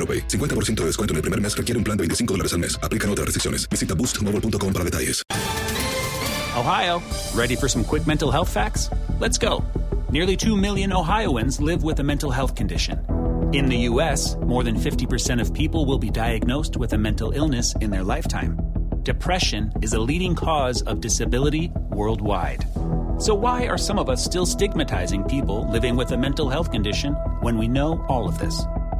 AroPay. 50% de descuento en el primer mes requiere un plan de 25 dólares al mes. Aplican otras restricciones. Visita boostmobile.com para detalles. Ohio, ready for some quick mental health facts? Let's go. Nearly 2 million Ohioans live with a mental health condition. In the U.S., more than 50% of people will be diagnosed with a mental illness in their lifetime. Depression is a leading cause of disability worldwide. So, why are some of us still stigmatizing people living with a mental health condition when we know all of this?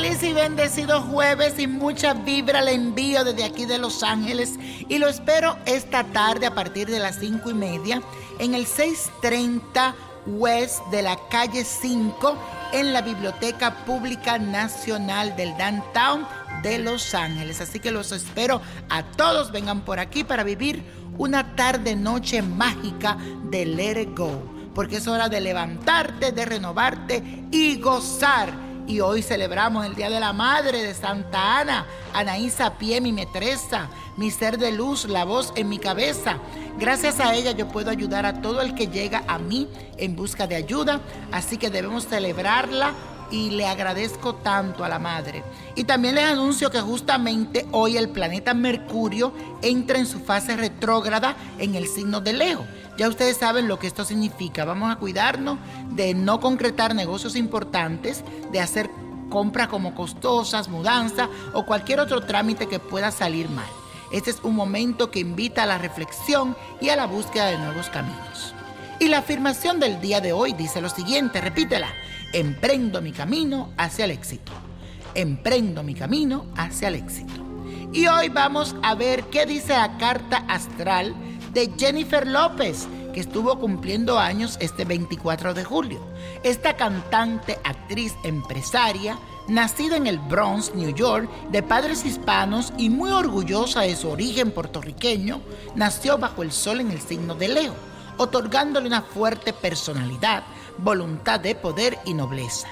feliz y bendecido jueves y mucha vibra le envío desde aquí de Los Ángeles y lo espero esta tarde a partir de las cinco y media en el 630 West de la calle 5 en la Biblioteca Pública Nacional del Downtown de Los Ángeles. Así que los espero a todos, vengan por aquí para vivir una tarde noche mágica de Let It Go, porque es hora de levantarte, de renovarte y gozar y hoy celebramos el Día de la Madre de Santa Ana, Anaísa Pie, mi metresa, mi ser de luz, la voz en mi cabeza. Gracias a ella yo puedo ayudar a todo el que llega a mí en busca de ayuda, así que debemos celebrarla y le agradezco tanto a la madre. Y también les anuncio que justamente hoy el planeta Mercurio entra en su fase retrógrada en el signo de Leo. Ya ustedes saben lo que esto significa. Vamos a cuidarnos de no concretar negocios importantes, de hacer compras como costosas, mudanza o cualquier otro trámite que pueda salir mal. Este es un momento que invita a la reflexión y a la búsqueda de nuevos caminos. Y la afirmación del día de hoy dice lo siguiente, repítela, emprendo mi camino hacia el éxito. Emprendo mi camino hacia el éxito. Y hoy vamos a ver qué dice la carta astral de Jennifer López, que estuvo cumpliendo años este 24 de julio. Esta cantante, actriz, empresaria, nacida en el Bronx, New York, de padres hispanos y muy orgullosa de su origen puertorriqueño, nació bajo el sol en el signo de Leo, otorgándole una fuerte personalidad, voluntad de poder y nobleza.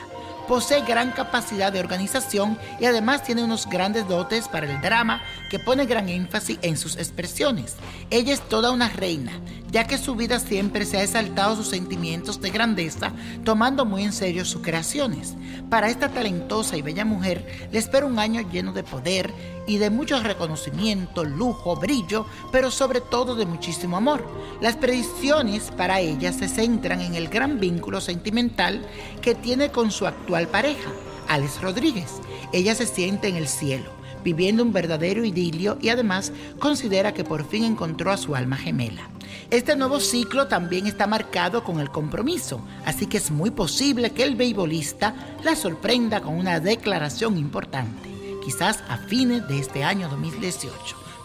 Posee gran capacidad de organización y además tiene unos grandes dotes para el drama que pone gran énfasis en sus expresiones. Ella es toda una reina, ya que su vida siempre se ha exaltado sus sentimientos de grandeza, tomando muy en serio sus creaciones. Para esta talentosa y bella mujer le espera un año lleno de poder y de mucho reconocimiento, lujo, brillo, pero sobre todo de muchísimo amor. Las predicciones para ella se centran en el gran vínculo sentimental que tiene con su actual pareja, Alex Rodríguez. Ella se siente en el cielo, viviendo un verdadero idilio y además considera que por fin encontró a su alma gemela. Este nuevo ciclo también está marcado con el compromiso, así que es muy posible que el beisbolista la sorprenda con una declaración importante quizás a fines de este año 2018.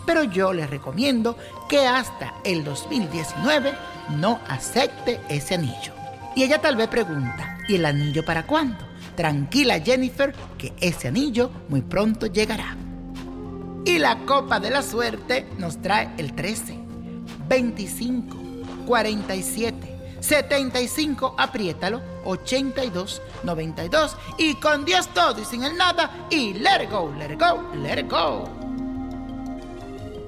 Pero yo les recomiendo que hasta el 2019 no acepte ese anillo. Y ella tal vez pregunta, ¿y el anillo para cuándo? Tranquila Jennifer, que ese anillo muy pronto llegará. Y la copa de la suerte nos trae el 13, 25, 47, 75, apriétalo, 82, 92 y con Dios todo y sin el nada y let it go, let it go, let it go.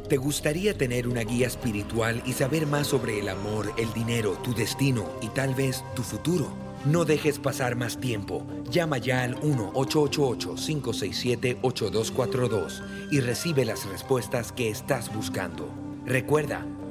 ¿Te gustaría tener una guía espiritual y saber más sobre el amor, el dinero, tu destino y tal vez tu futuro? No dejes pasar más tiempo. Llama ya al 1-888-567-8242 y recibe las respuestas que estás buscando. Recuerda,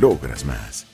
logras más.